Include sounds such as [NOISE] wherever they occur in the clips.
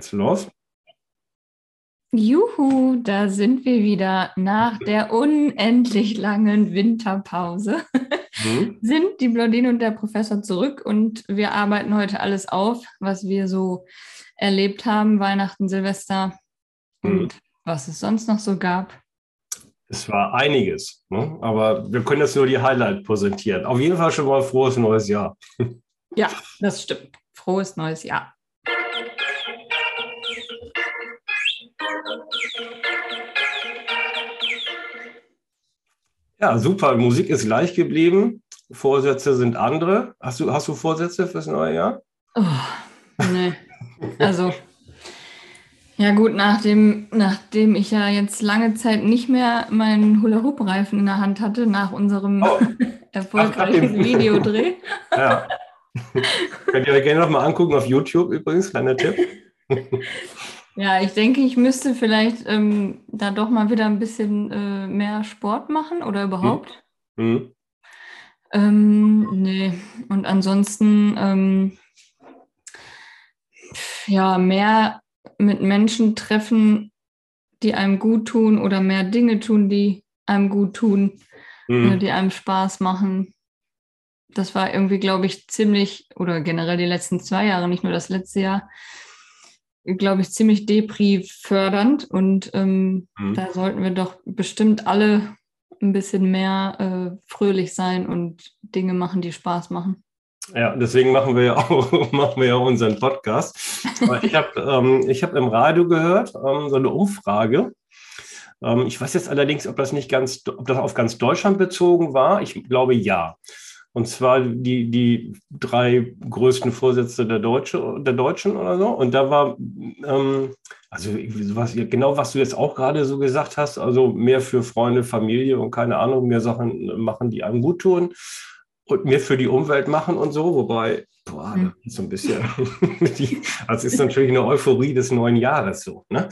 Jetzt los. Juhu, da sind wir wieder nach der unendlich langen Winterpause. Mhm. [LAUGHS] sind die Blondine und der Professor zurück und wir arbeiten heute alles auf, was wir so erlebt haben, Weihnachten, Silvester mhm. und was es sonst noch so gab. Es war einiges, ne? aber wir können jetzt nur die Highlight präsentieren. Auf jeden Fall schon mal frohes neues Jahr. [LAUGHS] ja, das stimmt. Frohes neues Jahr. Ja, super. Musik ist gleich geblieben. Vorsätze sind andere. Hast du, hast du Vorsätze fürs neue Jahr? Oh, nee. Also, ja gut, nachdem, nachdem ich ja jetzt lange Zeit nicht mehr meinen Hula-Hoop-Reifen in der Hand hatte, nach unserem oh. [LAUGHS] erfolgreichen Ach, Videodreh. ja. Könnt ihr euch gerne nochmal angucken auf YouTube übrigens, kleiner Tipp. [LAUGHS] Ja, ich denke, ich müsste vielleicht ähm, da doch mal wieder ein bisschen äh, mehr Sport machen oder überhaupt. Mhm. Ähm, nee, und ansonsten ähm, ja, mehr mit Menschen treffen, die einem gut tun oder mehr Dinge tun, die einem gut tun, mhm. Die einem Spaß machen. Das war irgendwie, glaube ich, ziemlich, oder generell die letzten zwei Jahre, nicht nur das letzte Jahr, glaube ich, ziemlich depri-fördernd und ähm, mhm. da sollten wir doch bestimmt alle ein bisschen mehr äh, fröhlich sein und Dinge machen, die Spaß machen. Ja, deswegen machen wir ja [LAUGHS] auch, machen wir ja unseren Podcast. ich habe ähm, hab im Radio gehört, ähm, so eine Umfrage. Ähm, ich weiß jetzt allerdings, ob das nicht ganz, ob das auf ganz Deutschland bezogen war. Ich glaube ja. Und zwar die, die drei größten Vorsätze der, Deutsche, der Deutschen oder so. Und da war, ähm, also was, genau was du jetzt auch gerade so gesagt hast, also mehr für Freunde, Familie und keine Ahnung, mehr Sachen machen, die einem gut tun und mehr für die Umwelt machen und so. Wobei Boah, hm. das ist so ein bisschen, [LAUGHS] also ist natürlich eine Euphorie des neuen Jahres so. Ne?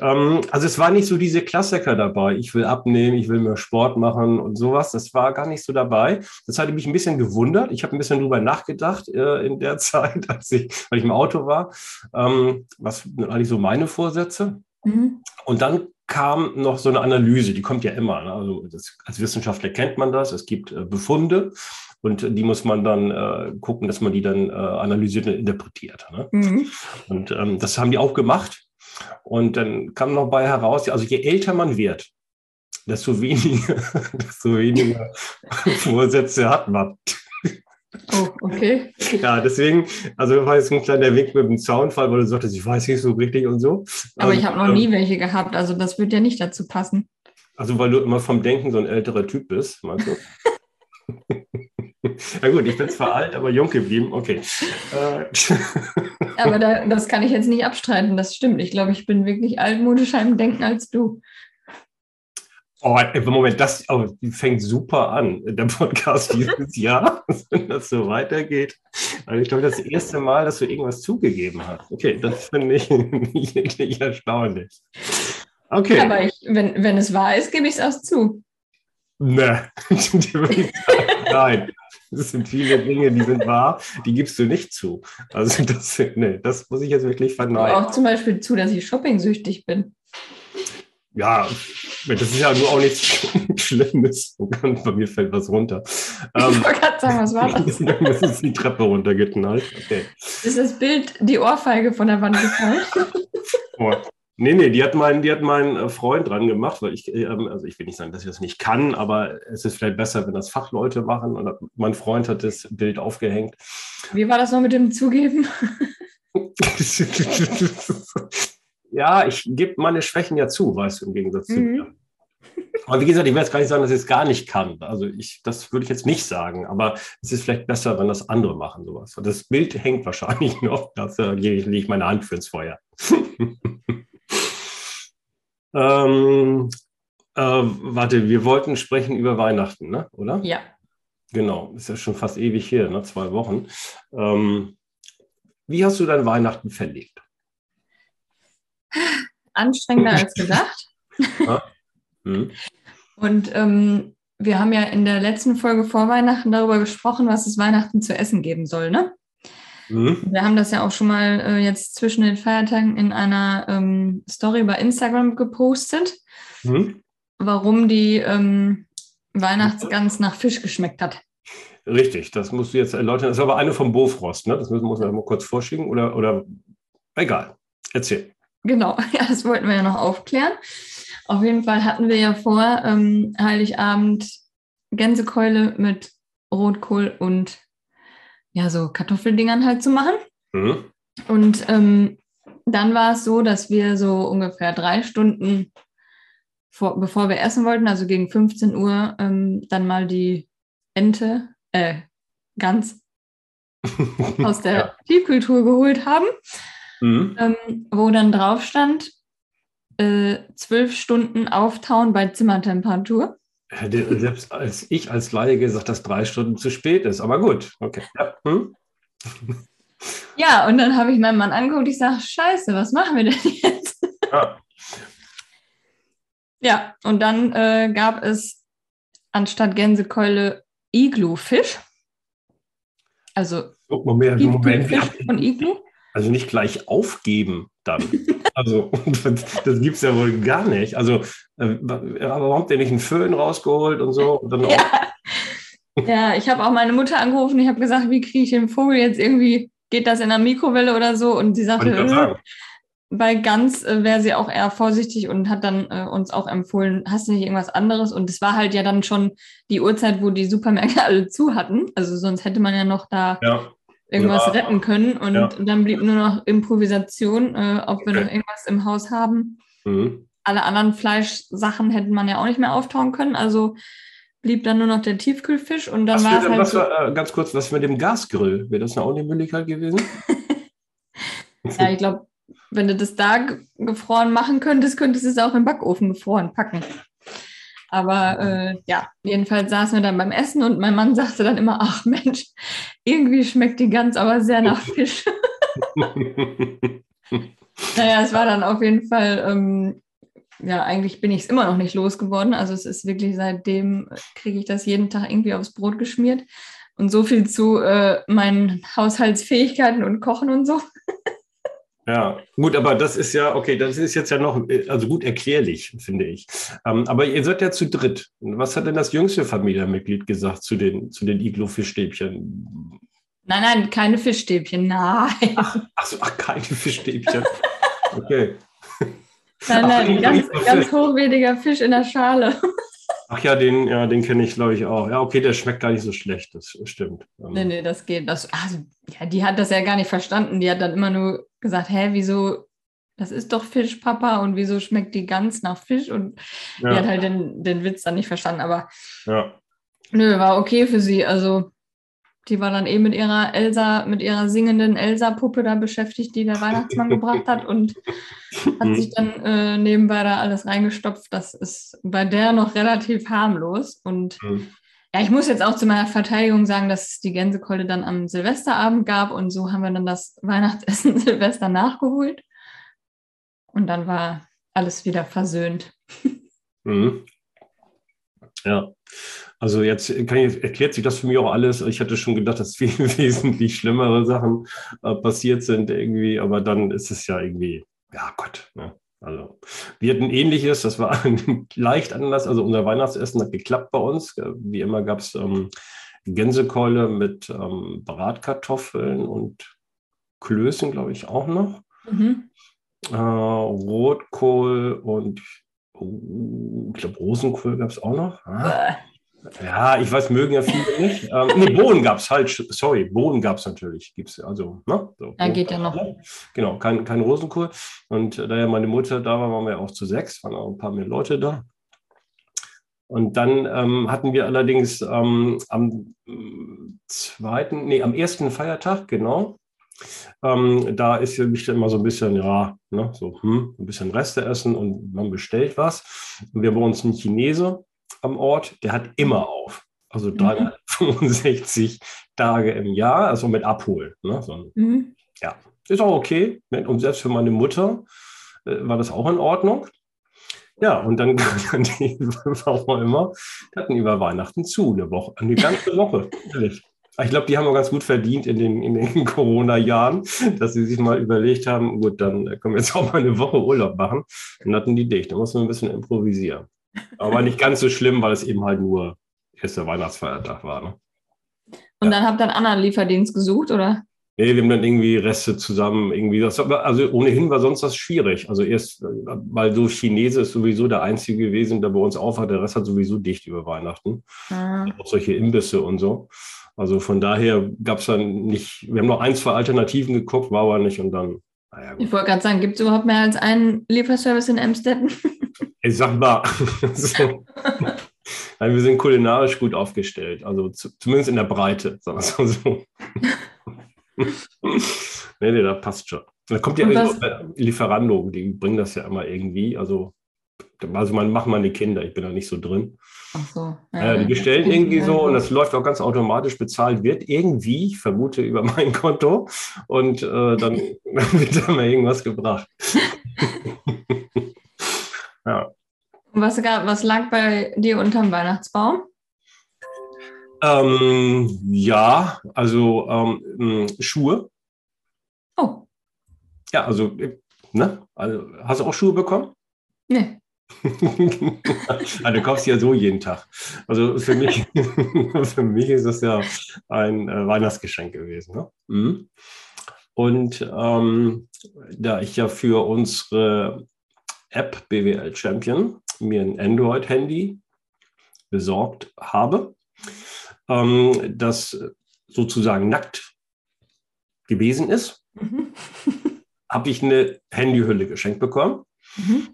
Ähm, also es war nicht so diese Klassiker dabei, ich will abnehmen, ich will mehr Sport machen und sowas. Das war gar nicht so dabei. Das hatte mich ein bisschen gewundert. Ich habe ein bisschen drüber nachgedacht äh, in der [LAUGHS] Zeit, als ich, weil ich im Auto war. Ähm, was sind eigentlich so meine Vorsätze? Mhm. Und dann kam noch so eine Analyse, die kommt ja immer. Ne? Also das, als Wissenschaftler kennt man das. Es gibt äh, Befunde und die muss man dann äh, gucken, dass man die dann äh, analysiert und interpretiert. Ne? Mhm. Und ähm, das haben die auch gemacht. Und dann kam noch bei heraus, also je älter man wird, desto weniger, [LAUGHS] desto weniger [LAUGHS] Vorsätze hat man. Oh, okay. Ja, deswegen, also war jetzt ein kleiner Wink mit dem Zaunfall, weil du sagtest, ich weiß nicht so richtig und so. Aber ich habe noch nie ähm, welche gehabt, also das wird ja nicht dazu passen. Also weil du immer vom Denken so ein älterer Typ bist, meinst du? [LAUGHS] [LAUGHS] Na gut, ich bin zwar alt, aber jung geblieben. Okay. Äh, aber da, [LAUGHS] das kann ich jetzt nicht abstreiten. Das stimmt. Ich glaube, ich bin wirklich altmodischer im Denken als du. Oh, Moment, das oh, fängt super an, der Podcast dieses [LAUGHS] Jahr, wenn das so weitergeht. Also ich glaube, das erste Mal, dass du irgendwas zugegeben hast. Okay, das finde ich wirklich erstaunlich. Okay. Aber ich, wenn, wenn es wahr ist, gebe ich es auch zu. Ne, nein. Das sind viele Dinge, die sind wahr, die gibst du nicht zu. Also das, nee, das muss ich jetzt wirklich verneinen. Auch zum Beispiel zu, dass ich shopping-süchtig bin. Ja, das ist ja nur auch nichts Schlimmes. Oh bei mir fällt was runter. Ich ähm, wollte gerade sagen, was war das? [LAUGHS] das ist die Treppe runtergeknallt. Okay. Ist das Bild die Ohrfeige von der Wand gefallen? [LAUGHS] Oh, Nee, nee, die hat mein, die hat mein äh, Freund dran gemacht, weil ich, ähm, also ich will nicht sagen, dass ich das nicht kann, aber es ist vielleicht besser, wenn das Fachleute machen. Und mein Freund hat das Bild aufgehängt. Wie war das noch mit dem Zugeben? [LAUGHS] ja, ich gebe meine Schwächen ja zu, weißt du, im Gegensatz mhm. zu mir. Aber wie gesagt, ich will jetzt gar nicht sagen, dass ich es gar nicht kann. Also ich, das würde ich jetzt nicht sagen. Aber es ist vielleicht besser, wenn das andere machen, sowas. Und das Bild hängt wahrscheinlich [LAUGHS] noch. Da lege ich meine Hand für ins Feuer. [LAUGHS] Ähm, äh, warte, wir wollten sprechen über Weihnachten, ne? oder? Ja. Genau, ist ja schon fast ewig her, ne? zwei Wochen. Ähm, wie hast du dein Weihnachten verlebt? Anstrengender [LAUGHS] als gedacht. Hm. Und ähm, wir haben ja in der letzten Folge vor Weihnachten darüber gesprochen, was es Weihnachten zu essen geben soll, ne? Mhm. Wir haben das ja auch schon mal äh, jetzt zwischen den Feiertagen in einer ähm, Story bei Instagram gepostet, mhm. warum die ähm, Weihnachtsgans nach Fisch geschmeckt hat. Richtig, das musst du jetzt erläutern. Das ist aber eine vom Bofrost, ne? Das müssen wir mal kurz vorschicken oder, oder egal. Erzähl. Genau, [LAUGHS] ja, das wollten wir ja noch aufklären. Auf jeden Fall hatten wir ja vor, ähm, Heiligabend Gänsekeule mit Rotkohl und ja, so Kartoffeldingern halt zu machen. Mhm. Und ähm, dann war es so, dass wir so ungefähr drei Stunden, vor, bevor wir essen wollten, also gegen 15 Uhr, ähm, dann mal die Ente, äh, Gans [LAUGHS] aus der ja. Tiefkultur geholt haben, mhm. ähm, wo dann drauf stand, äh, zwölf Stunden auftauen bei Zimmertemperatur hätte selbst als ich als Laie gesagt, dass drei Stunden zu spät ist. Aber gut, okay. Ja, hm? [LAUGHS] ja und dann habe ich meinen Mann angeguckt, ich sage, scheiße, was machen wir denn jetzt? Ja, ja und dann äh, gab es anstatt Gänsekeule Iglu-Fisch. Also Moment, Moment. Fisch von Iglu. Also nicht gleich aufgeben dann. Also, [LAUGHS] das gibt es ja wohl gar nicht. Also, äh, warum habt ihr nicht einen Föhn rausgeholt und so? Und ja. [LAUGHS] ja, ich habe auch meine Mutter angerufen. Ich habe gesagt, wie kriege ich den Vogel jetzt irgendwie? Geht das in der Mikrowelle oder so? Und sie sagte, äh, bei Gans äh, wäre sie auch eher vorsichtig und hat dann äh, uns auch empfohlen, hast du nicht irgendwas anderes? Und es war halt ja dann schon die Uhrzeit, wo die Supermärkte [LAUGHS] alle zu hatten. Also sonst hätte man ja noch da ja irgendwas ja. retten können. Und ja. dann blieb nur noch Improvisation, äh, ob wir noch irgendwas im Haus haben. Mhm. Alle anderen Fleischsachen hätten man ja auch nicht mehr auftauen können. Also blieb dann nur noch der Tiefkühlfisch und dann war es halt. Was so war, äh, ganz kurz, was mit dem Gasgrill? Wäre das eine auch eine Möglichkeit gewesen? [LAUGHS] ja, ich glaube, wenn du das da gefroren machen könntest, könntest du es auch im Backofen gefroren packen. Aber äh, ja, jedenfalls saßen wir dann beim Essen und mein Mann sagte dann immer, ach Mensch, irgendwie schmeckt die Gans aber sehr nach Fisch. [LAUGHS] naja, es war dann auf jeden Fall, ähm, ja, eigentlich bin ich es immer noch nicht losgeworden. Also es ist wirklich seitdem, kriege ich das jeden Tag irgendwie aufs Brot geschmiert. Und so viel zu äh, meinen Haushaltsfähigkeiten und Kochen und so. Ja, gut, aber das ist ja, okay, das ist jetzt ja noch, also gut erklärlich, finde ich. Ähm, aber ihr seid ja zu dritt. Was hat denn das jüngste Familienmitglied gesagt zu den, zu den Iglo-Fischstäbchen? Nein, nein, keine Fischstäbchen, nein. Ach, ach, so, ach keine Fischstäbchen. Okay. Nein, nein, ach, ganz, ganz hochwertiger Fisch in der Schale. Ach ja, den, ja, den kenne ich, glaube ich, auch. Ja, okay, der schmeckt gar nicht so schlecht, das stimmt. Ähm, nee, nee, das geht. Das, also, ja, die hat das ja gar nicht verstanden. Die hat dann immer nur gesagt, hä, wieso, das ist doch Fisch, Papa, und wieso schmeckt die ganz nach Fisch? Und ja. die hat halt den, den Witz dann nicht verstanden. Aber ja. nö, war okay für sie. Also die war dann eben mit ihrer Elsa, mit ihrer singenden Elsa-Puppe da beschäftigt, die der Weihnachtsmann gebracht hat und [LAUGHS] hat sich dann äh, nebenbei da alles reingestopft. Das ist bei der noch relativ harmlos. Und mhm. ja, ich muss jetzt auch zu meiner Verteidigung sagen, dass es die Gänsekeule dann am Silvesterabend gab und so haben wir dann das [LAUGHS] Weihnachtsessen Silvester nachgeholt. Und dann war alles wieder versöhnt. Mhm. Ja. Also jetzt ich, erklärt sich das für mich auch alles. Ich hatte schon gedacht, dass viel [LAUGHS] wesentlich schlimmere Sachen äh, passiert sind irgendwie, aber dann ist es ja irgendwie, ja Gott, ne? Also, wir hatten ähnliches, das war [LAUGHS] leicht anders. Also, unser Weihnachtsessen hat geklappt bei uns. Wie immer gab es ähm, Gänsekeule mit ähm, Bratkartoffeln und Klößen, glaube ich, auch noch. Mhm. Äh, Rotkohl und oh, ich glaube, Rosenkohl gab es auch noch. Ah. Ja, ich weiß, mögen ja viele nicht. Ähm, nee, Bohnen gab es halt, sorry, Bohnen gab es natürlich. Gibt's, also, ne? So, ja, geht ja noch. Genau, kein, kein Rosenkohl. Und äh, da ja meine Mutter da war, waren wir auch zu sechs, waren auch ein paar mehr Leute da. Und dann ähm, hatten wir allerdings ähm, am zweiten, nee, am ersten Feiertag, genau, ähm, da ist für mich immer so ein bisschen, ja, ne, so hm, ein bisschen Reste essen und man bestellt was. Und wir bei uns ein Chinese am Ort, der hat immer auf. Also 365 mhm. [LAUGHS] Tage im Jahr, also mit Abholen. Ne? So, mhm. Ja, ist auch okay. Und selbst für meine Mutter äh, war das auch in Ordnung. Ja, und dann [LAUGHS] hatten die, warum immer, hatten über Weihnachten zu, eine Woche, eine ganze Woche. Ich glaube, die haben auch ganz gut verdient in den, in den [LAUGHS] Corona-Jahren, dass sie sich mal überlegt haben, gut, dann können wir jetzt auch mal eine Woche Urlaub machen. Dann hatten die dicht. Da muss man ein bisschen improvisieren. Aber nicht ganz so schlimm, weil es eben halt nur erster Weihnachtsfeiertag war. Ne? Und ja. dann habt ihr einen anderen Lieferdienst gesucht, oder? Nee, wir haben dann irgendwie Reste zusammen, irgendwie das, also ohnehin war sonst das schwierig. Also erst, weil so Chinese ist sowieso der einzige gewesen, der bei uns aufhat, der Rest hat sowieso dicht über Weihnachten. Ah. Auch solche Imbisse und so. Also von daher gab es dann nicht, wir haben noch ein, zwei Alternativen geguckt, war aber nicht und dann, naja. Gut. Ich wollte gerade sagen, gibt es überhaupt mehr als einen Lieferservice in Emstetten? [LAUGHS] Ich sag mal, [LAUGHS] Nein, wir sind kulinarisch gut aufgestellt, also zu, zumindest in der Breite, sagen wir mal so. [LAUGHS] nee, nee, da passt schon. Da kommt ja das, Lieferando, die bringen das ja immer irgendwie. Also, also man macht meine Kinder, ich bin da nicht so drin. Ach so. Ja, äh, die bestellen irgendwie so und das läuft auch ganz automatisch, bezahlt wird irgendwie, ich vermute über [LAUGHS] mein Konto und äh, dann [LAUGHS] wird da mal irgendwas gebracht. [LAUGHS] ja. Was, gab, was lag bei dir unterm Weihnachtsbaum? Ähm, ja, also ähm, Schuhe. Oh. Ja, also, ne? Also, hast du auch Schuhe bekommen? Nee. Also, du kaufst ja so jeden Tag. Also für mich, [LAUGHS] für mich ist das ja ein äh, Weihnachtsgeschenk gewesen. Ne? Mhm. Und ähm, da ich ja für unsere App BWL Champion mir ein Android-Handy besorgt habe, ähm, das sozusagen nackt gewesen ist, mhm. habe ich eine Handyhülle geschenkt bekommen mhm.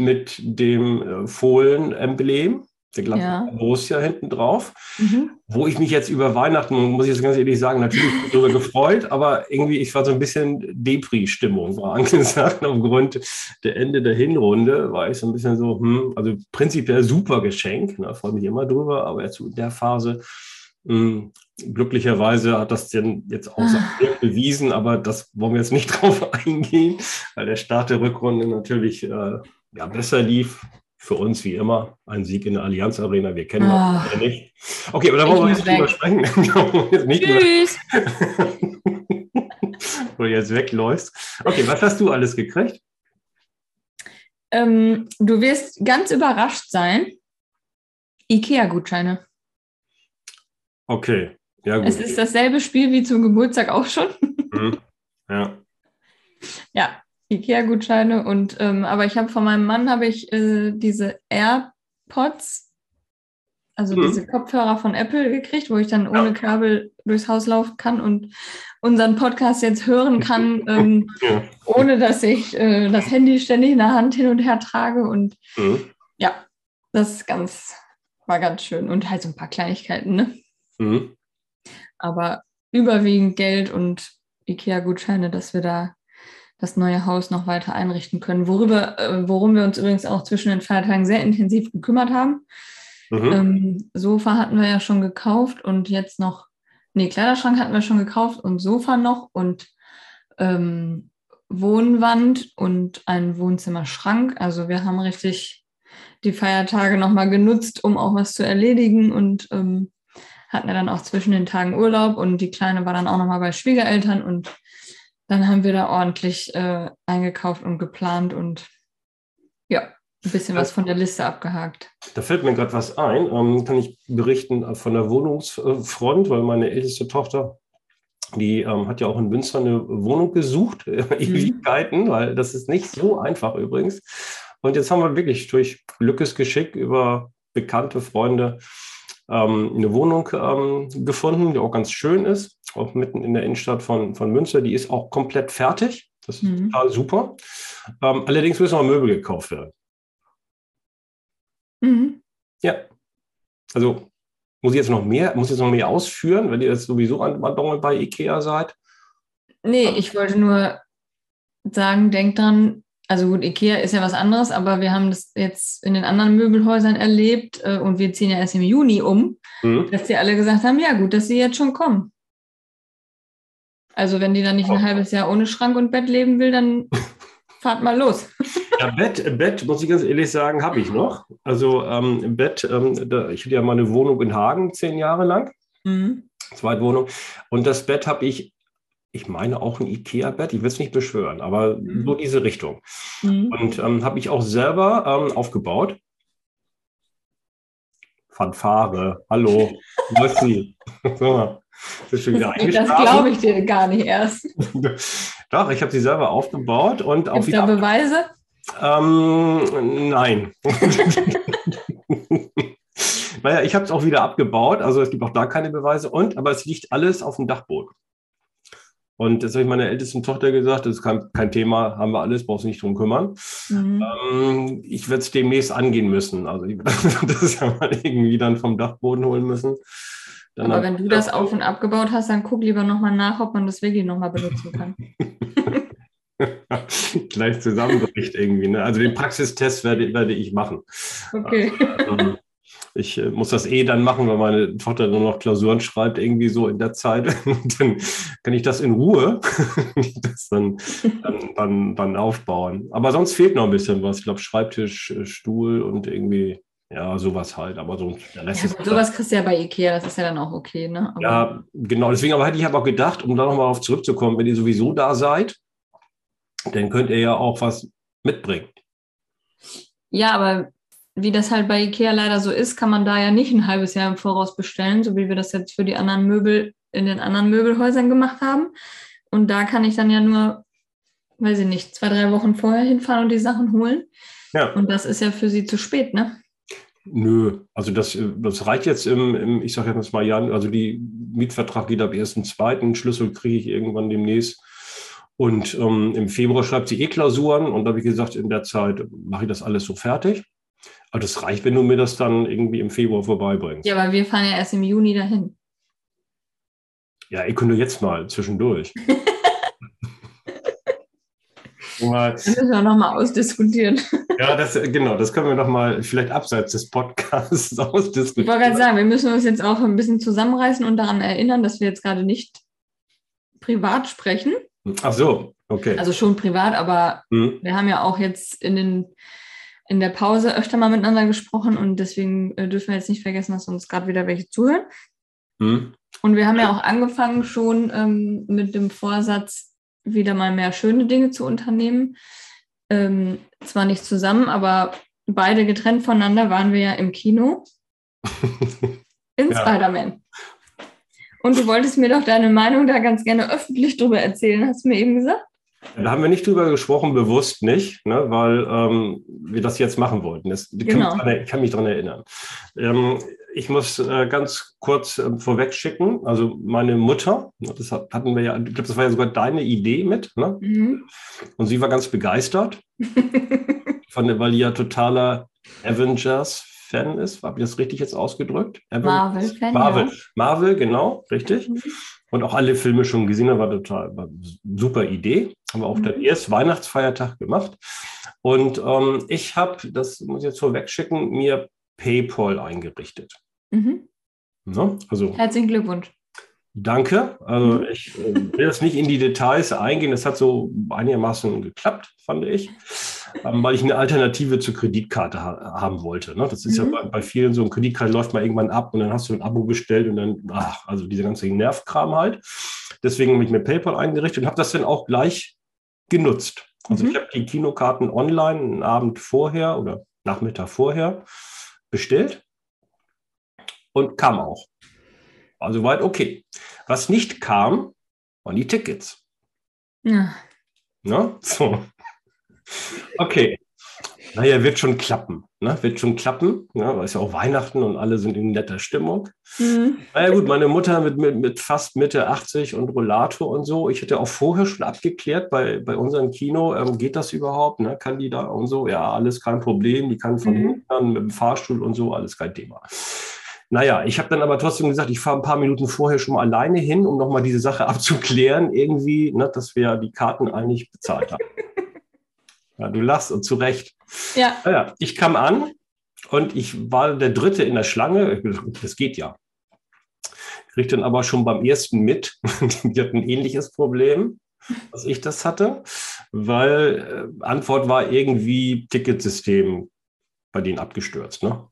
Mit dem äh, Fohlen-Emblem der Gladbach ja. Borussia hinten drauf, mhm. wo ich mich jetzt über Weihnachten, muss ich jetzt ganz ehrlich sagen, natürlich darüber gefreut, aber irgendwie, ich war so ein bisschen Depri-Stimmung, war [LAUGHS] angesagt, aufgrund der Ende der Hinrunde, war ich so ein bisschen so, hm, also prinzipiell super Geschenk, ne, freue mich immer drüber, aber jetzt in der Phase, mh, hm, glücklicherweise hat das denn jetzt auch ah. bewiesen, aber das wollen wir jetzt nicht [LAUGHS] drauf eingehen, weil der Start der Rückrunde natürlich äh, ja, besser lief für uns wie immer ein Sieg in der Allianz Arena. Wir kennen oh. das nicht. Okay, aber da [LAUGHS] wollen wir jetzt drüber sprechen. nicht Tschüss. [LAUGHS] Wo du jetzt wegläufst. Okay, was hast du alles gekriegt? Ähm, du wirst ganz überrascht sein. IKEA-Gutscheine. Okay, ja gut. Es ist dasselbe Spiel wie zum Geburtstag auch schon. Mhm. Ja. Ja, Ikea-Gutscheine und ähm, aber ich habe von meinem Mann habe ich äh, diese AirPods, also mhm. diese Kopfhörer von Apple gekriegt, wo ich dann ohne Kabel durchs Haus laufen kann und unseren Podcast jetzt hören kann, ähm, ja. ohne dass ich äh, das Handy ständig in der Hand hin und her trage und mhm. ja, das ist ganz war ganz schön und halt so ein paar Kleinigkeiten, ne? Mhm. Aber überwiegend Geld und Ikea-Gutscheine, dass wir da das neue Haus noch weiter einrichten können. Worüber, äh, worum wir uns übrigens auch zwischen den Feiertagen sehr intensiv gekümmert haben. Mhm. Ähm, Sofa hatten wir ja schon gekauft und jetzt noch, nee, Kleiderschrank hatten wir schon gekauft und Sofa noch und ähm, Wohnwand und ein Wohnzimmerschrank. Also wir haben richtig die Feiertage nochmal genutzt, um auch was zu erledigen und ähm, hatten ja dann auch zwischen den Tagen Urlaub und die Kleine war dann auch nochmal bei Schwiegereltern und dann haben wir da ordentlich äh, eingekauft und geplant und ja, ein bisschen was von der Liste abgehakt. Da fällt mir gerade was ein. Ähm, kann ich berichten von der Wohnungsfront, weil meine älteste Tochter, die ähm, hat ja auch in Münster eine Wohnung gesucht, äh, mhm. Ewigkeiten, weil das ist nicht so einfach übrigens. Und jetzt haben wir wirklich durch Glückesgeschick über bekannte Freunde ähm, eine Wohnung ähm, gefunden, die auch ganz schön ist, auch mitten in der Innenstadt von, von Münster. Die ist auch komplett fertig. Das ist mhm. total super. Ähm, allerdings müssen noch Möbel gekauft werden. Mhm. Ja. Also muss ich jetzt noch mehr, muss ich jetzt noch mehr ausführen, wenn ihr jetzt sowieso an Madonna bei IKEA seid? Nee, ich wollte nur sagen, denkt dran, also gut, Ikea ist ja was anderes, aber wir haben das jetzt in den anderen Möbelhäusern erlebt äh, und wir ziehen ja erst im Juni um, mhm. dass die alle gesagt haben, ja gut, dass sie jetzt schon kommen. Also wenn die dann nicht ein oh. halbes Jahr ohne Schrank und Bett leben will, dann [LAUGHS] fahrt mal los. Ja, Bett, Bett, muss ich ganz ehrlich sagen, habe ich noch. Also ähm, Bett, ähm, da, ich hatte ja mal eine Wohnung in Hagen zehn Jahre lang. Mhm. Zweitwohnung. Und das Bett habe ich, ich meine auch ein Ikea-Bett, ich will es nicht beschwören, aber mhm. so diese Richtung. Mhm. Und ähm, habe ich auch selber ähm, aufgebaut. Fanfare, hallo, [LAUGHS] Mössi. so, das glaube ich dir gar nicht erst. [LAUGHS] Doch, ich habe sie selber aufgebaut und auch wieder. Da Beweise? Ähm, nein. [LAUGHS] naja, ich habe es auch wieder abgebaut, also es gibt auch da keine Beweise. Und, aber es liegt alles auf dem Dachboden. Und das habe ich meiner ältesten Tochter gesagt, das ist kein, kein Thema, haben wir alles, brauchst du nicht drum kümmern. Mhm. Ähm, ich werde es demnächst angehen müssen. Also ich [LAUGHS] das ja mal irgendwie dann vom Dachboden holen müssen. Dann Aber wenn du das auf und abgebaut hast, dann guck lieber nochmal nach, ob man das wirklich nochmal benutzen kann. [LAUGHS] Gleich zusammenbricht irgendwie. Ne? Also den Praxistest werde, werde ich machen. Okay. Also, ich äh, muss das eh dann machen, weil meine Tochter nur noch Klausuren schreibt, irgendwie so in der Zeit. [LAUGHS] dann kann ich das in Ruhe [LAUGHS] das dann, dann, dann, dann, aufbauen. Aber sonst fehlt noch ein bisschen was. Ich glaube, Schreibtisch, äh, Stuhl und irgendwie, ja, sowas halt. Aber so der Rest ja, ist sowas kriegst du ja bei Ikea, das ist ja dann auch okay, ne? Aber ja, genau. Deswegen aber hätte ich aber auch gedacht, um da nochmal auf zurückzukommen, wenn ihr sowieso da seid, dann könnt ihr ja auch was mitbringen. Ja, aber wie das halt bei IKEA leider so ist, kann man da ja nicht ein halbes Jahr im Voraus bestellen, so wie wir das jetzt für die anderen Möbel in den anderen Möbelhäusern gemacht haben. Und da kann ich dann ja nur, weiß ich nicht, zwei, drei Wochen vorher hinfahren und die Sachen holen. Ja. Und das ist ja für sie zu spät, ne? Nö, also das, das reicht jetzt im, im ich sage jetzt mal Jan, also die Mietvertrag geht ab 1.2., Schlüssel kriege ich irgendwann demnächst. Und ähm, im Februar schreibt sie eh Klausuren und da habe ich gesagt, in der Zeit mache ich das alles so fertig. Aber das reicht, wenn du mir das dann irgendwie im Februar vorbeibringst. Ja, aber wir fahren ja erst im Juni dahin. Ja, ich könnte jetzt mal zwischendurch. [LAUGHS] das müssen wir nochmal ausdiskutieren. Ja, das, genau, das können wir nochmal vielleicht abseits des Podcasts [LAUGHS] ausdiskutieren. Ich wollte gerade sagen, wir müssen uns jetzt auch ein bisschen zusammenreißen und daran erinnern, dass wir jetzt gerade nicht privat sprechen. Ach so, okay. Also schon privat, aber hm. wir haben ja auch jetzt in den in der Pause öfter mal miteinander gesprochen und deswegen äh, dürfen wir jetzt nicht vergessen, dass uns gerade wieder welche zuhören. Mhm. Und wir haben ja auch angefangen schon ähm, mit dem Vorsatz, wieder mal mehr schöne Dinge zu unternehmen. Ähm, zwar nicht zusammen, aber beide getrennt voneinander waren wir ja im Kino [LAUGHS] in ja. Spider-Man. Und du wolltest mir doch deine Meinung da ganz gerne öffentlich drüber erzählen, hast du mir eben gesagt? Da haben wir nicht drüber gesprochen, bewusst nicht, ne, weil ähm, wir das jetzt machen wollten. Das, genau. kann ich kann mich daran erinnern. Ähm, ich muss äh, ganz kurz äh, vorweg schicken, also meine Mutter, ne, das hatten wir ja, ich glaube, das war ja sogar deine Idee mit, ne? Mhm. Und sie war ganz begeistert, [LAUGHS] von, weil die ja totaler Avengers-Fan ist. Habe ich das richtig jetzt ausgedrückt? Marvel-Fan. Marvel, ja. Marvel, genau, richtig. Mhm und auch alle Filme schon gesehen haben, war total war super Idee. Haben wir auch mhm. den ersten Weihnachtsfeiertag gemacht. Und ähm, ich habe, das muss ich jetzt vorweg schicken, mir PayPal eingerichtet. Mhm. Ne? Also, Herzlichen Glückwunsch. Danke. Also mhm. ich äh, will jetzt nicht in die Details eingehen. Das hat so einigermaßen geklappt, fand ich, weil ich eine Alternative zur Kreditkarte ha haben wollte. Ne? Das ist mhm. ja bei, bei, vielen so, eine Kreditkarte läuft mal irgendwann ab und dann hast du ein Abo bestellt und dann, ach, also dieser ganze Nervkram halt. Deswegen habe ich mir PayPal eingerichtet und habe das dann auch gleich genutzt. Also mhm. ich habe die Kinokarten online einen Abend vorher oder Nachmittag vorher bestellt und kam auch. War soweit okay. Was nicht kam, waren die Tickets. Ja. Na, so. Okay. Naja, wird schon klappen. Ne? Wird schon klappen. Ja, weil es ja auch Weihnachten und alle sind in netter Stimmung. Mhm. Naja, gut, meine Mutter mit, mit, mit fast Mitte 80 und Rollator und so. Ich hatte auch vorher schon abgeklärt bei, bei unserem Kino, ähm, geht das überhaupt? Ne? Kann die da und so? Ja, alles kein Problem. Die kann von mhm. hinten mit dem Fahrstuhl und so, alles kein Thema. Naja, ich habe dann aber trotzdem gesagt, ich fahre ein paar Minuten vorher schon mal alleine hin, um nochmal diese Sache [LAUGHS] abzuklären, irgendwie, ne, dass wir die Karten eigentlich bezahlt haben. Ja, du lachst und zu Recht. Ja. Naja, ich kam an und ich war der Dritte in der Schlange. Das geht ja. Krieg dann aber schon beim ersten mit. [LAUGHS] die hatten ein ähnliches Problem, als ich das hatte, weil äh, Antwort war irgendwie Ticketsystem bei denen abgestürzt. Ne?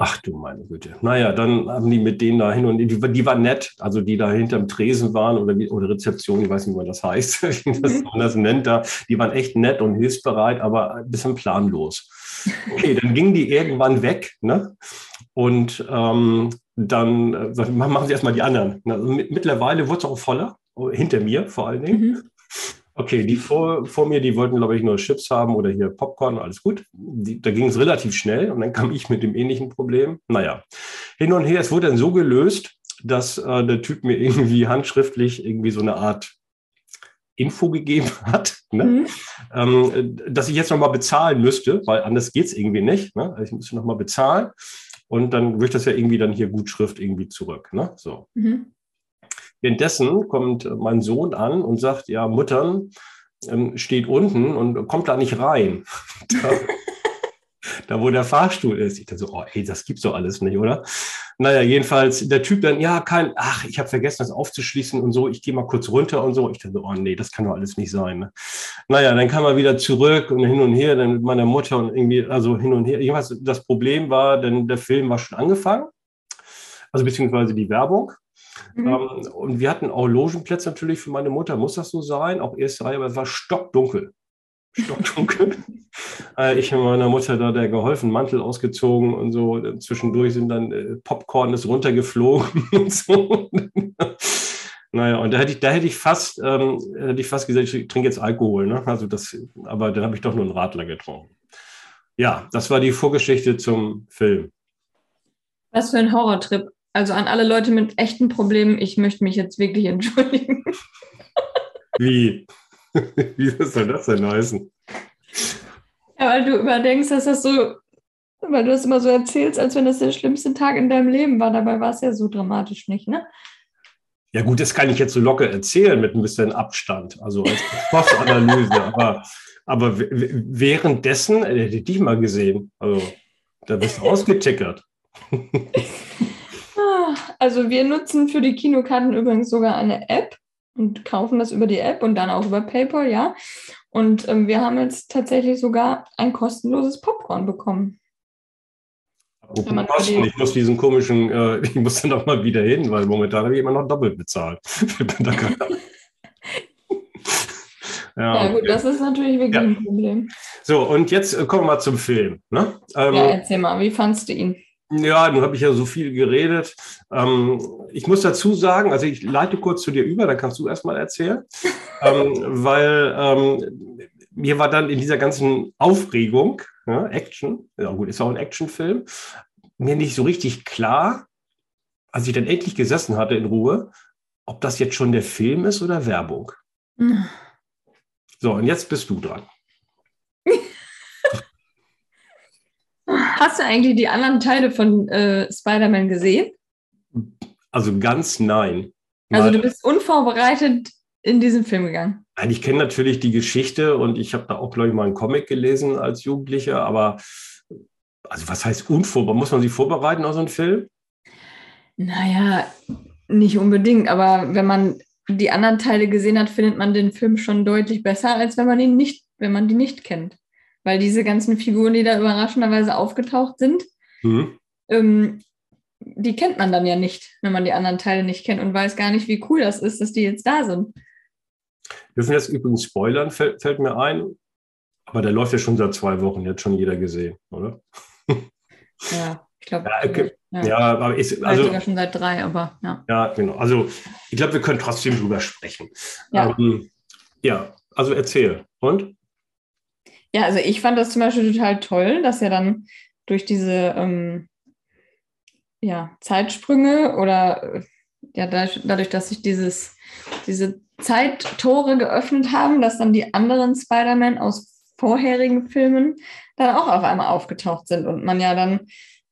Ach du meine Güte. Naja, dann haben die mit denen da hin und die, die waren nett, also die da hinterm Tresen waren oder, oder Rezeption, ich weiß nicht, wie man das heißt, [LAUGHS] wie das, man das nennt da, die waren echt nett und hilfsbereit, aber ein bisschen planlos. Okay, dann gingen die irgendwann weg, ne? Und ähm, dann äh, machen sie erstmal die anderen. Also mittlerweile wurde es auch voller, hinter mir vor allen Dingen. Mhm. Okay, die vor, vor mir, die wollten, glaube ich, nur Chips haben oder hier Popcorn, alles gut. Die, da ging es relativ schnell und dann kam ich mit dem ähnlichen Problem. Naja, hin und her, es wurde dann so gelöst, dass äh, der Typ mir irgendwie handschriftlich irgendwie so eine Art Info gegeben [LAUGHS] hat, ne? mhm. ähm, dass ich jetzt nochmal bezahlen müsste, weil anders geht es irgendwie nicht. Ne? Also ich müsste nochmal bezahlen und dann würde ich das ja irgendwie dann hier Gutschrift irgendwie zurück. Ne? So. Mhm. Währenddessen kommt mein Sohn an und sagt, ja, Muttern ähm, steht unten und kommt da nicht rein. [LAUGHS] da, da, wo der Fahrstuhl ist. Ich dachte so, oh, ey, das gibt's doch alles nicht, oder? Naja, jedenfalls der Typ dann, ja, kein, ach, ich habe vergessen, das aufzuschließen und so, ich gehe mal kurz runter und so. Ich dachte so, oh nee, das kann doch alles nicht sein. Ne? Naja, dann kam er wieder zurück und hin und her, dann mit meiner Mutter und irgendwie, also hin und her. Jedenfalls, das Problem war, denn der Film war schon angefangen, also beziehungsweise die Werbung. Mhm. Ähm, und wir hatten auch Logenplätze natürlich für meine Mutter, muss das so sein, auch erste Reihe, aber es war stockdunkel. Stockdunkel. [LAUGHS] äh, ich habe meiner Mutter da der geholfen, Mantel ausgezogen und so. Zwischendurch sind dann äh, Popcorn ist runtergeflogen [LAUGHS] und so. naja, und da hätte ich, da hätte ich fast, ähm, hätte ich fast gesagt, ich trinke jetzt Alkohol, ne? Also das, aber dann habe ich doch nur einen Radler getrunken. Ja, das war die Vorgeschichte zum Film. Was für ein Horrortrip. Also an alle Leute mit echten Problemen, ich möchte mich jetzt wirklich [LAUGHS] entschuldigen. Wie? [LAUGHS] Wie soll das denn heißen? Ja, weil du überdenkst, dass das so, weil du das immer so erzählst, als wenn das der schlimmste Tag in deinem Leben war. Dabei war es ja so dramatisch nicht, ne? Ja, gut, das kann ich jetzt so locker erzählen mit ein bisschen Abstand, also als Postanalyse. [LAUGHS] aber, aber währenddessen, äh, hätte ich dich mal gesehen. Also, da bist du ausgetickert. Also wir nutzen für die Kinokarten übrigens sogar eine App und kaufen das über die App und dann auch über PayPal, ja. Und ähm, wir haben jetzt tatsächlich sogar ein kostenloses Popcorn bekommen. Kosten, ich muss diesen komischen, äh, [LAUGHS] ich muss dann auch mal wieder hin, weil momentan habe ich immer noch doppelt bezahlt. [LAUGHS] [LAUGHS] ja, ja, gut, das ist natürlich wirklich ja. ein Problem. So, und jetzt äh, kommen wir mal zum Film. Ne? Ähm, ja, erzähl mal, wie fandst du ihn? Ja, nun habe ich ja so viel geredet. Ähm, ich muss dazu sagen, also ich leite kurz zu dir über, dann kannst du erstmal erzählen, [LAUGHS] ähm, weil ähm, mir war dann in dieser ganzen Aufregung, ja, Action, ja gut, ist auch ein Actionfilm, mir nicht so richtig klar, als ich dann endlich gesessen hatte in Ruhe, ob das jetzt schon der Film ist oder Werbung. Mhm. So, und jetzt bist du dran. [LAUGHS] Hast du eigentlich die anderen Teile von äh, Spider-Man gesehen? Also ganz nein. Also du bist unvorbereitet in diesen Film gegangen. Nein, ich kenne natürlich die Geschichte und ich habe da auch, glaube ich, mal einen Comic gelesen als Jugendlicher, aber also was heißt unvorbereitet? Muss man sich vorbereiten auf so einen Film? Naja, nicht unbedingt, aber wenn man die anderen Teile gesehen hat, findet man den Film schon deutlich besser, als wenn man ihn nicht, wenn man die nicht kennt weil diese ganzen Figuren, die da überraschenderweise aufgetaucht sind, mhm. ähm, die kennt man dann ja nicht, wenn man die anderen Teile nicht kennt und weiß gar nicht, wie cool das ist, dass die jetzt da sind. Dürfen wir das übrigens spoilern, fällt, fällt mir ein. Aber der läuft ja schon seit zwei Wochen, jetzt schon jeder gesehen, oder? [LAUGHS] Ja, ich glaube. Ja, okay. ja. ja, aber ist, also, sogar schon seit drei, aber ja. Ja, genau. Also ich glaube, wir können trotzdem drüber sprechen. Ja, ähm, ja also erzähl. Und? Ja, also ich fand das zum Beispiel total toll, dass er dann durch diese ähm, ja, Zeitsprünge oder ja, dadurch, dadurch, dass sich dieses, diese Zeittore geöffnet haben, dass dann die anderen Spider-Man aus vorherigen Filmen dann auch auf einmal aufgetaucht sind und man ja dann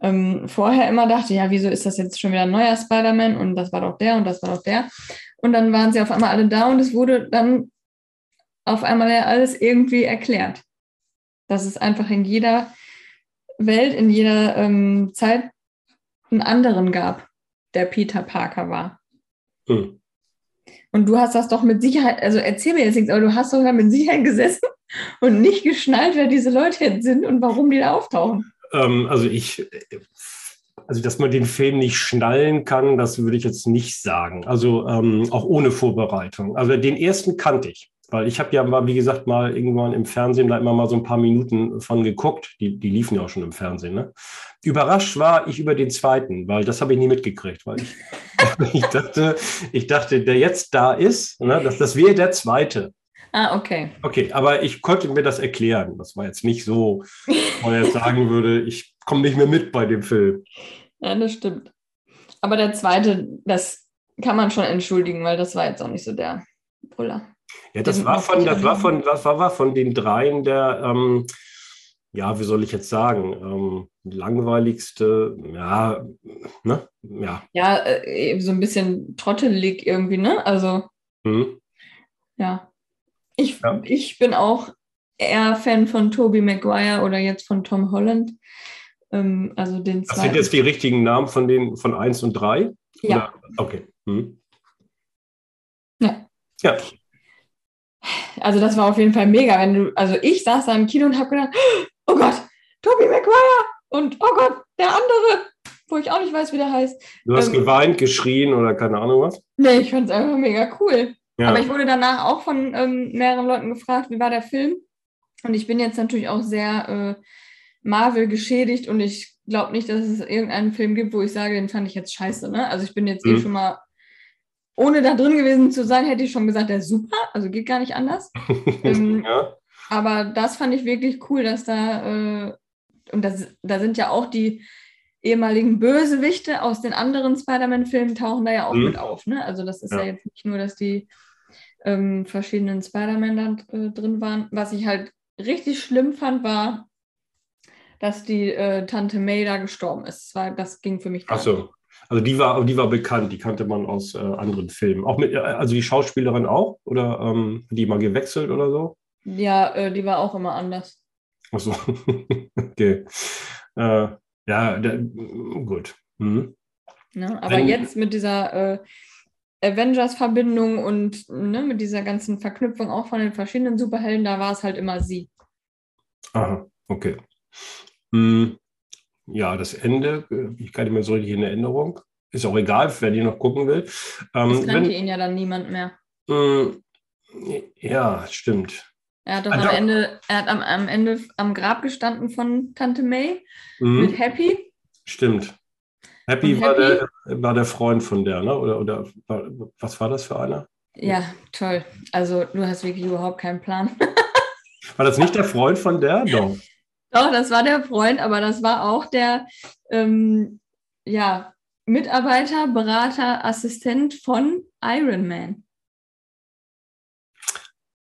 ähm, vorher immer dachte, ja, wieso ist das jetzt schon wieder ein neuer Spider-Man und das war doch der und das war doch der. Und dann waren sie auf einmal alle da und es wurde dann auf einmal ja alles irgendwie erklärt dass es einfach in jeder Welt, in jeder ähm, Zeit einen anderen gab, der Peter Parker war. Hm. Und du hast das doch mit Sicherheit, also erzähl mir jetzt nichts, aber du hast doch mit Sicherheit gesessen [LAUGHS] und nicht geschnallt, wer diese Leute jetzt sind und warum die da auftauchen. Ähm, also ich, also dass man den Film nicht schnallen kann, das würde ich jetzt nicht sagen. Also ähm, auch ohne Vorbereitung. Also den ersten kannte ich. Weil ich habe ja mal, wie gesagt, mal irgendwann im Fernsehen da immer mal so ein paar Minuten von geguckt. Die, die liefen ja auch schon im Fernsehen. Ne? Überrascht war ich über den zweiten, weil das habe ich nie mitgekriegt, weil ich, [LAUGHS] ich, dachte, ich dachte, der jetzt da ist, ne, das, das wäre der zweite. Ah, okay. Okay, aber ich konnte mir das erklären. Das war jetzt nicht so, wo man jetzt sagen würde, ich komme nicht mehr mit bei dem Film. Ja, das stimmt. Aber der zweite, das kann man schon entschuldigen, weil das war jetzt auch nicht so der Puller. Ja, das war von, das war von, das war, war von den dreien der, ähm, ja, wie soll ich jetzt sagen, ähm, langweiligste, ja, ne, ja. Ja, äh, so ein bisschen trottelig irgendwie, ne? Also, hm. ja. Ich, ja. ich bin auch eher Fan von Tobey Maguire oder jetzt von Tom Holland. Ähm, also den Das sind jetzt die richtigen Namen von den von 1 und 3? Ja. Oder? Okay. Hm. Ja. Ja also das war auf jeden Fall mega. Wenn du, also ich saß da im Kino und habe gedacht, oh Gott, Toby Maguire und oh Gott, der andere, wo ich auch nicht weiß, wie der heißt. Du hast ähm, geweint, geschrien oder keine Ahnung was? Nee, ich fand es einfach mega cool. Ja. Aber ich wurde danach auch von ähm, mehreren Leuten gefragt, wie war der Film? Und ich bin jetzt natürlich auch sehr äh, Marvel geschädigt und ich glaube nicht, dass es irgendeinen Film gibt, wo ich sage, den fand ich jetzt scheiße. Ne? Also ich bin jetzt eh mhm. eh schon mal ohne da drin gewesen zu sein, hätte ich schon gesagt, der ist super, also geht gar nicht anders. [LAUGHS] ähm, ja. Aber das fand ich wirklich cool, dass da, äh, und das, da sind ja auch die ehemaligen Bösewichte aus den anderen Spider-Man-Filmen tauchen da ja auch mhm. mit auf. Ne? Also das ist ja. ja. jetzt nicht nur, dass die ähm, verschiedenen Spider-Man da äh, drin waren. Was ich halt richtig schlimm fand, war, dass die äh, Tante May da gestorben ist. Das, war, das ging für mich Ach so. Also die war, die war bekannt, die kannte man aus äh, anderen Filmen. Auch mit, äh, also die Schauspielerin auch? Oder ähm, die mal gewechselt oder so? Ja, äh, die war auch immer anders. Ach so, [LAUGHS] okay. Äh, ja, der, gut. Mhm. Ja, aber Wenn, jetzt mit dieser äh, Avengers-Verbindung und ne, mit dieser ganzen Verknüpfung auch von den verschiedenen Superhelden, da war es halt immer sie. Aha, okay. Mhm ja, das Ende, äh, ich kann nicht mehr so richtig in Erinnerung. Ist auch egal, wer die noch gucken will. Ähm, das kannte ihn ja dann niemand mehr. Mh, mm, ja, stimmt. Er hat doch also, am Ende, er hat am, am Ende am Grab gestanden von Tante May mhm. mit Happy. Stimmt. Happy, war, Happy der, war der Freund von der, ne? Oder, oder was war das für einer? Ja, toll. Also du hast wirklich überhaupt keinen Plan. [LAUGHS] war das nicht der Freund von der? Doch. Doch, das war der Freund, aber das war auch der ähm, ja, Mitarbeiter, Berater, Assistent von Iron Man.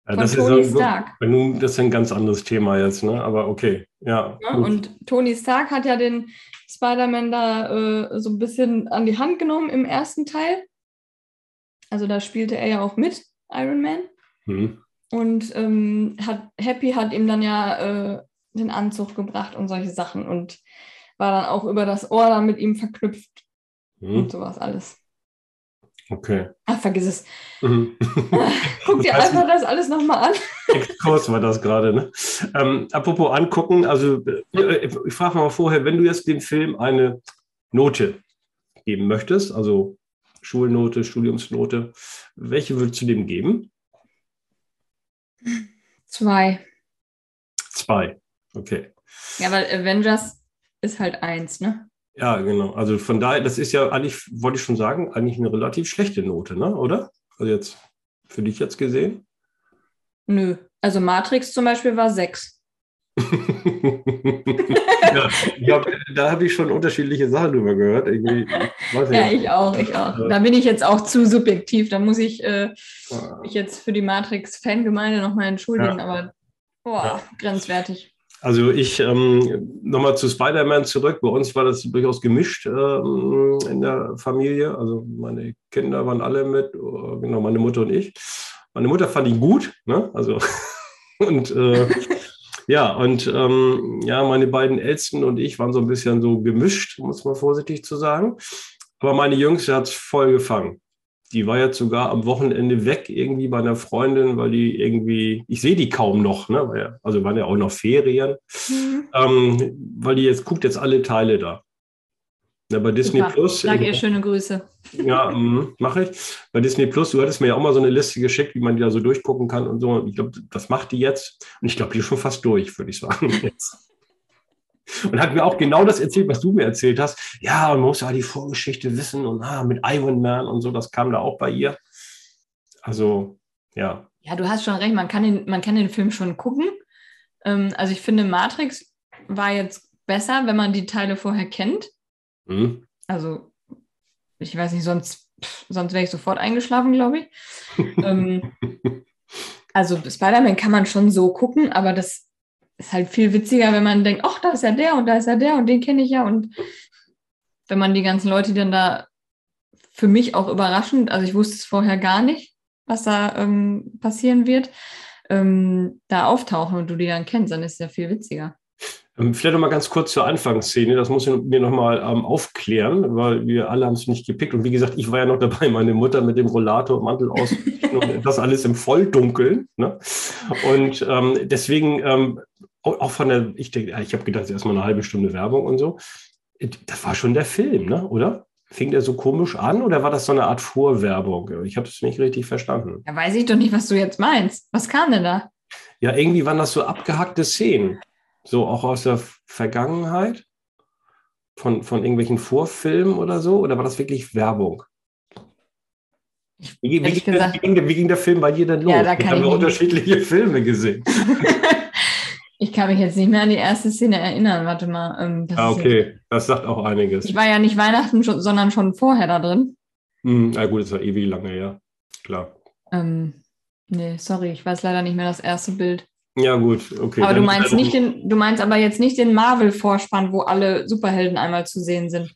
Ja, das, Tony ist Stark. Nun, das ist ein ganz anderes Thema jetzt, ne? aber okay. Ja, ja und Tony Stark hat ja den Spider-Man da äh, so ein bisschen an die Hand genommen im ersten Teil. Also da spielte er ja auch mit, Iron Man. Mhm. Und ähm, hat, Happy hat ihm dann ja äh, den Anzug gebracht und solche Sachen und war dann auch über das Ohr dann mit ihm verknüpft mhm. und sowas alles. Okay. Ach, vergiss es. Mhm. [LAUGHS] Guck dir einfach das alles nochmal an. Exkurs war das gerade. Ne? Ähm, apropos angucken, also äh, ich frage mal vorher, wenn du jetzt dem Film eine Note geben möchtest, also Schulnote, Studiumsnote, welche würdest du dem geben? Zwei. Zwei. Okay. Ja, weil Avengers ist halt eins, ne? Ja, genau. Also von daher, das ist ja eigentlich, wollte ich schon sagen, eigentlich eine relativ schlechte Note, ne? Oder? Also jetzt für dich jetzt gesehen? Nö. Also Matrix zum Beispiel war sechs. [LAUGHS] ja, hab, da habe ich schon unterschiedliche Sachen drüber gehört. Irgendwie, ja, ich auch, ich auch. Da bin ich jetzt auch zu subjektiv. Da muss ich äh, mich jetzt für die Matrix-Fangemeinde nochmal entschuldigen, ja. aber boah, ja. grenzwertig. Also ich ähm, nochmal zu Spider-Man zurück. Bei uns war das durchaus gemischt ähm, in der Familie. Also meine Kinder waren alle mit, äh, genau, meine Mutter und ich. Meine Mutter fand ihn gut, ne? Also [LAUGHS] und äh, ja, und ähm, ja, meine beiden Ältesten und ich waren so ein bisschen so gemischt, muss man vorsichtig zu sagen. Aber meine Jüngste hat es voll gefangen die war jetzt sogar am Wochenende weg irgendwie bei einer Freundin, weil die irgendwie, ich sehe die kaum noch, ne? also waren ja auch noch Ferien, mhm. ähm, weil die jetzt guckt jetzt alle Teile da. Ja, bei Disney Super. Plus. Sag ihr schöne Grüße. Ja, mache ich. Bei Disney Plus, du hattest mir ja auch mal so eine Liste geschickt, wie man die da so durchgucken kann und so. Ich glaube, das macht die jetzt. Und ich glaube, die ist schon fast durch, würde ich sagen. Jetzt. [LAUGHS] Und hat mir auch genau das erzählt, was du mir erzählt hast. Ja, man muss ja die Vorgeschichte wissen und ah, mit Iron Man und so, das kam da auch bei ihr. Also, ja. Ja, du hast schon recht, man kann den, man kann den Film schon gucken. Ähm, also ich finde, Matrix war jetzt besser, wenn man die Teile vorher kennt. Hm. Also, ich weiß nicht, sonst, pff, sonst wäre ich sofort eingeschlafen, glaube ich. ähm, [LAUGHS] also Spider-Man kann man schon so gucken, aber das ist halt viel witziger, wenn man denkt, ach, da ist ja der und da ist ja der und den kenne ich ja. Und wenn man die ganzen Leute dann da für mich auch überraschend, also ich wusste es vorher gar nicht, was da ähm, passieren wird, ähm, da auftauchen und du die dann kennst, dann ist es ja viel witziger. Ähm, Vielleicht noch mal ganz kurz zur Anfangsszene. Das muss ich mir noch mal ähm, aufklären, weil wir alle haben es nicht gepickt. Und wie gesagt, ich war ja noch dabei, meine Mutter mit dem Rollator, Mantel aus und das alles im Volldunkeln. Ne? Und ähm, deswegen ähm, auch von der, ich denke, ich habe gedacht, erstmal eine halbe Stunde Werbung und so. Das war schon der Film, ne? Oder? Fing der so komisch an oder war das so eine Art Vorwerbung? Ich habe es nicht richtig verstanden. Ja, weiß ich doch nicht, was du jetzt meinst. Was kam denn da? Ja, irgendwie waren das so abgehackte Szenen. So auch aus der Vergangenheit? Von, von irgendwelchen Vorfilmen oder so? Oder war das wirklich Werbung? Wie, wie, ging der, gesagt- wie, ging der, wie ging der Film bei dir denn los? Ja, da ich kann habe ich nicht- unterschiedliche [LAUGHS] Filme gesehen. [LAUGHS] ich kann mich jetzt nicht mehr an die erste Szene erinnern. Warte mal. Ähm, Ah, ist jetzt- okay, das sagt auch einiges. Ich war ja nicht Weihnachten, schon, sondern schon vorher da drin. Hm, na gut, das war ewig lange her. Klar. Ähm, nee, sorry, ich weiß leider nicht mehr das erste Bild. Ja, gut, okay. aber du meinst dann- nicht den, du meinst aber jetzt nicht den Marvel-Vorspann, wo alle Superhelden einmal zu sehen sind.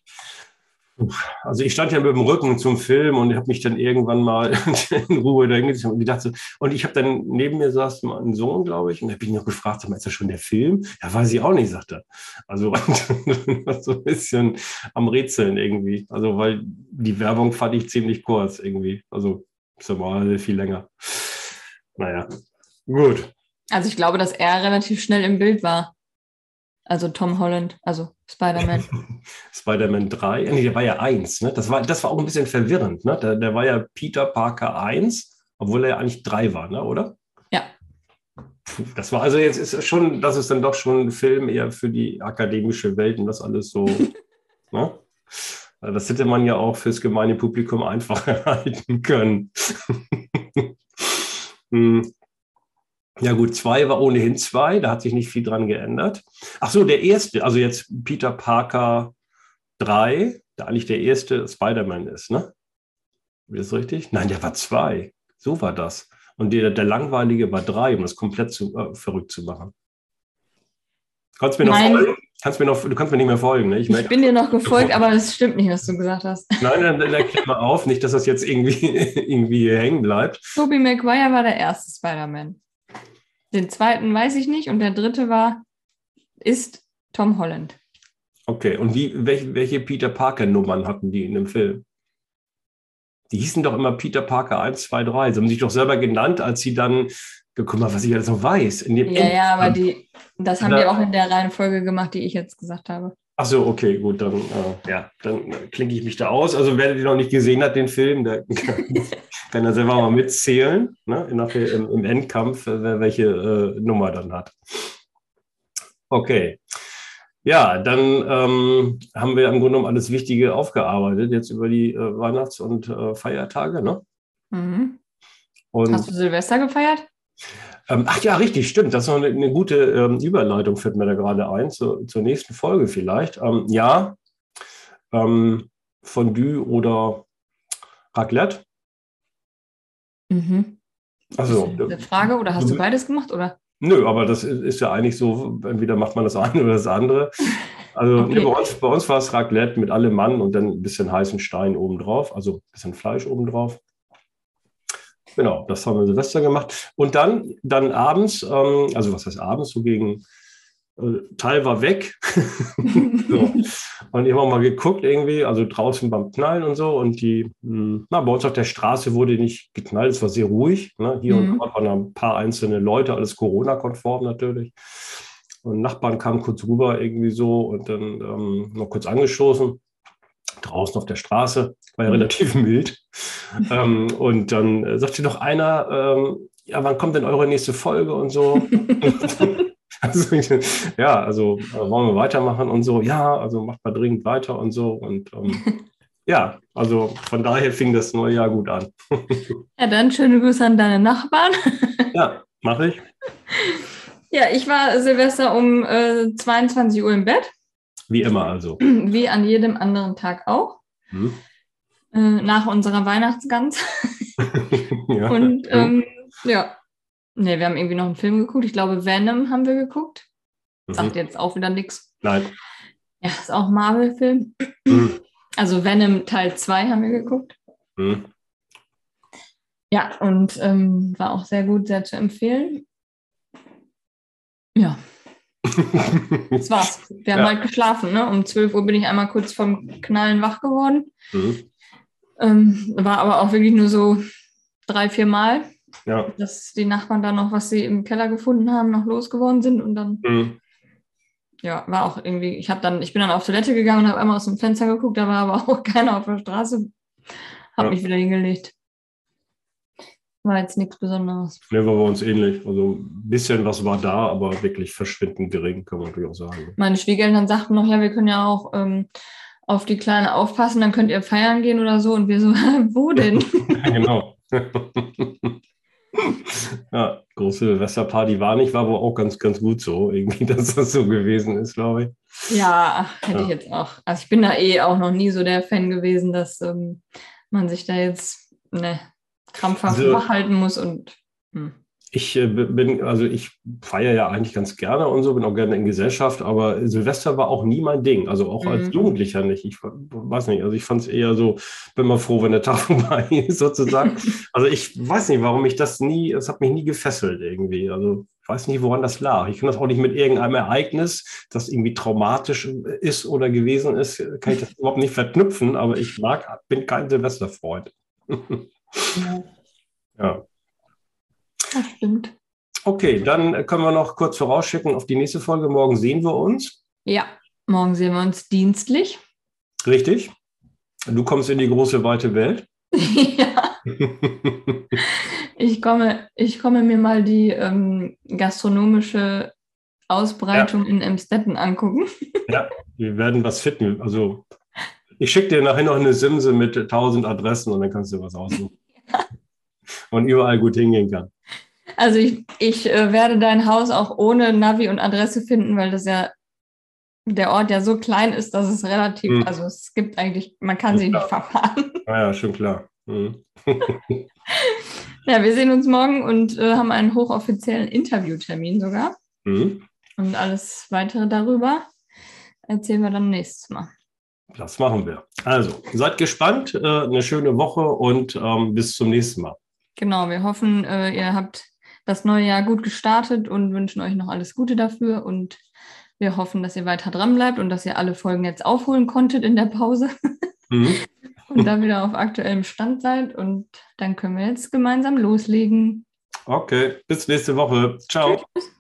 Also ich stand ja mit dem Rücken zum Film und habe mich dann irgendwann mal [LAUGHS] in Ruhe da hingesetzt und gedacht so, und ich habe dann neben mir saß mein Sohn, glaube ich, und da habe ich ihn noch gefragt, ist das schon der Film? Ja, weiß ich auch nicht, sagt er. Also [LAUGHS] so ein bisschen am Rätseln irgendwie. Also weil die Werbung fand ich ziemlich kurz irgendwie. Also ist mal viel länger. Naja, gut. Also ich glaube, dass er relativ schnell im Bild war. Also Tom Holland, also Spider-Man. [LAUGHS] Spider-Man 3, nee, der war ja 1, ne? Das war, das war auch ein bisschen verwirrend, ne? Der, der war ja Peter Parker 1, obwohl er ja eigentlich 3 war, ne, oder? Ja. Puh, Das war also jetzt ist schon, das ist dann doch schon ein Film eher für die akademische Welt und das alles so, [LAUGHS] ne? Das hätte man ja auch fürs gemeine Publikum einfacher [LAUGHS] halten können. Hm. Ja gut, zwei war ohnehin zwei, da hat sich nicht viel dran geändert. Ach so, der erste, also jetzt Peter Parker 3, der eigentlich der erste Spider-Man ist, ne? Ist das richtig? Nein, der war zwei. So war das. Und der, der langweilige war drei, um das komplett zu, äh, verrückt zu machen. Kannst mir noch Nein. folgen? Kannst mir noch, du kannst mir nicht mehr folgen, ne? Ich Ich bin dir noch gefolgt, [LAUGHS] aber das stimmt nicht, was du gesagt hast. nein, dann, dann erklär mal auf, nicht, dass das jetzt irgendwie, [LAUGHS] irgendwie hängen bleibt. Tobey Maguire war der erste Spider-Man. Den zweiten weiß ich nicht und der dritte war, ist Tom Holland. Okay, und wie, welche, welche Peter Parker-Nummern hatten die in dem Film? Die hießen doch immer Peter Parker 1, 2, 3. Sie haben sich doch selber genannt, als sie dann, guck mal, was ich alles noch weiß. In dem Ja, ja, aber die, das haben die auch in der Reihenfolge gemacht, die ich jetzt gesagt habe. Ach so, okay, gut, dann, äh, ja, dann klinke ich mich da aus. Also wer den noch nicht gesehen hat, den Film, der kann, [LAUGHS] kann er selber mal mitzählen, ne, nachher im, im Endkampf, äh, wer welche äh, Nummer dann hat. Okay. Ja, dann ähm, haben wir im Grunde genommen alles Wichtige aufgearbeitet, jetzt über die äh, Weihnachts- und äh, Feiertage. Ne? Mhm. Und, Hast du Silvester gefeiert? Ähm, ach ja, richtig, stimmt. Das ist eine, eine gute ähm, Überleitung, fällt mir da gerade ein, zu, zur nächsten Folge vielleicht. Ähm, ja, ähm, Fondue oder Raclette. Mhm. Also, eine Frage oder hast du beides gemacht? Oder? nö, aber das ist ist ja eigentlich so, entweder macht man das eine oder das andere. Also [LAUGHS] Okay. nee, bei, uns, bei uns war es Raclette mit allem Mann und dann ein bisschen heißen Stein obendrauf, also ein bisschen Fleisch obendrauf. Genau, das haben wir Silvester gemacht. Und dann, dann abends, ähm, also was heißt abends, so gegen äh, Teil war weg. [LAUGHS] so. Und ich habe auch mal geguckt irgendwie, also draußen beim Knallen und so. Und die, mh, na, bei uns auf der Straße wurde nicht geknallt, es war sehr ruhig. Ne? Hier Mhm. und dort waren ein paar einzelne Leute, alles Corona-konform natürlich. Und Nachbarn kamen kurz rüber irgendwie so und dann ähm, noch kurz angestoßen. Draußen auf der Straße, war ja mhm. relativ [LAUGHS] mild. ähm, und dann äh, sagte noch einer, ähm, ja, wann kommt denn eure nächste Folge und so? [LAUGHS] [LAUGHS] also, ja, also äh, wollen wir weitermachen und so, ja, also macht mal dringend weiter und so. Und ähm, ja, also von daher fing das neue Jahr gut an. ja, dann schöne Grüße an deine Nachbarn. ja, mache ich. Ja, ich war Silvester um äh, 22 Uhr im Bett. Wie immer also. [CLEARS THROAT] Wie an jedem anderen Tag auch. Hm. Äh, nach unserer Weihnachtsgans. [LAUGHS] ja. Und ähm, ja, ne, wir haben irgendwie noch einen Film geguckt. Ich glaube, Venom haben wir geguckt. Mhm. Sagt jetzt auch wieder nichts. Nein. Ja, ist auch ein Marvel-Film. Mhm. Also Venom Teil 2 haben wir geguckt. Mhm. Ja, und ähm, war auch sehr gut, sehr zu empfehlen. Ja. Das war's. Wir haben ja. halt geschlafen. Ne? Um 12 Uhr bin ich einmal kurz vom Knallen wach geworden. Mhm. Ähm, war aber auch wirklich nur so drei, vier Mal, ja. dass die Nachbarn dann noch, was sie im Keller gefunden haben, noch losgeworden sind und dann. Mhm. Ja, war auch irgendwie, ich habe dann, ich bin dann auf Toilette gegangen und habe einmal aus dem Fenster geguckt, da war aber auch [LAUGHS] keiner auf der Straße. Habe ja. mich wieder hingelegt. War jetzt nichts Besonderes. Ne, war bei uns ähnlich. Also ein bisschen was war da, aber wirklich verschwindend gering, kann man natürlich auch sagen. Meine Schwiegereltern sagten noch, ja, wir können ja auch ähm, auf die Kleine aufpassen, dann könnt ihr feiern gehen oder so. Und wir so, [LAUGHS] wo denn? [LAUGHS] genau. [LAUGHS] ja, große Silvesterparty war nicht, war aber auch ganz, ganz gut so, irgendwie, dass das so gewesen ist, glaube ich. Ja, hätte ja. ich jetzt auch. Also ich bin da eh auch noch nie so der Fan gewesen, dass ähm, man sich da jetzt, ne, krampfhaft also, wach halten muss und. Hm. Ich äh, bin, also ich feiere ja eigentlich ganz gerne und so, bin auch gerne in Gesellschaft, aber Silvester war auch nie mein Ding. Also auch mhm. als Jugendlicher nicht. Ich weiß nicht, also ich fand es eher so, bin mal froh, wenn der Tag [LAUGHS] vorbei ist, sozusagen. [LAUGHS] also ich weiß nicht, warum ich das nie, es hat mich nie gefesselt irgendwie. Also ich weiß nicht, woran das lag. Ich kann das auch nicht mit irgendeinem Ereignis, das irgendwie traumatisch ist oder gewesen ist, kann ich das überhaupt nicht verknüpfen, aber ich mag, bin kein Silvesterfreund. [LAUGHS] Ja. ja. Das stimmt. Okay, dann können wir noch kurz vorausschicken auf die nächste Folge. Morgen sehen wir uns. Ja, morgen sehen wir uns dienstlich. Richtig. Du kommst in die große, weite Welt. [LAUGHS] ja. ich, komme, ich komme mir mal die ähm, gastronomische Ausbreitung ja. in Emstetten angucken. ja, wir werden was finden. Also ich schicke dir nachher noch eine Simse mit 1000 Adressen und dann kannst du was aussuchen. Ja. [LAUGHS] Und überall gut hingehen kann. Also ich, ich äh, werde dein Haus auch ohne Navi und Adresse finden, weil das ja der Ort ja so klein ist, dass es relativ, hm. also es gibt eigentlich, man kann sich nicht verfahren. [LAUGHS] Ah ja, schon klar. Hm. ja, wir sehen uns morgen und äh, haben einen hochoffiziellen Interviewtermin sogar. Hm. Und alles weitere darüber erzählen wir dann nächstes Mal. Das machen wir. Also, seid gespannt, äh, eine schöne Woche und ähm, bis zum nächsten Mal. Genau, wir hoffen, äh, ihr habt das neue Jahr gut gestartet und wünschen euch noch alles Gute dafür. Und wir hoffen, dass ihr weiter dran bleibt und dass ihr alle Folgen jetzt aufholen konntet in der Pause. [LAUGHS] Mhm. und da wieder auf aktuellem Stand seid. Und dann können wir jetzt gemeinsam loslegen. Okay, bis nächste Woche. Ciao. Tschüss.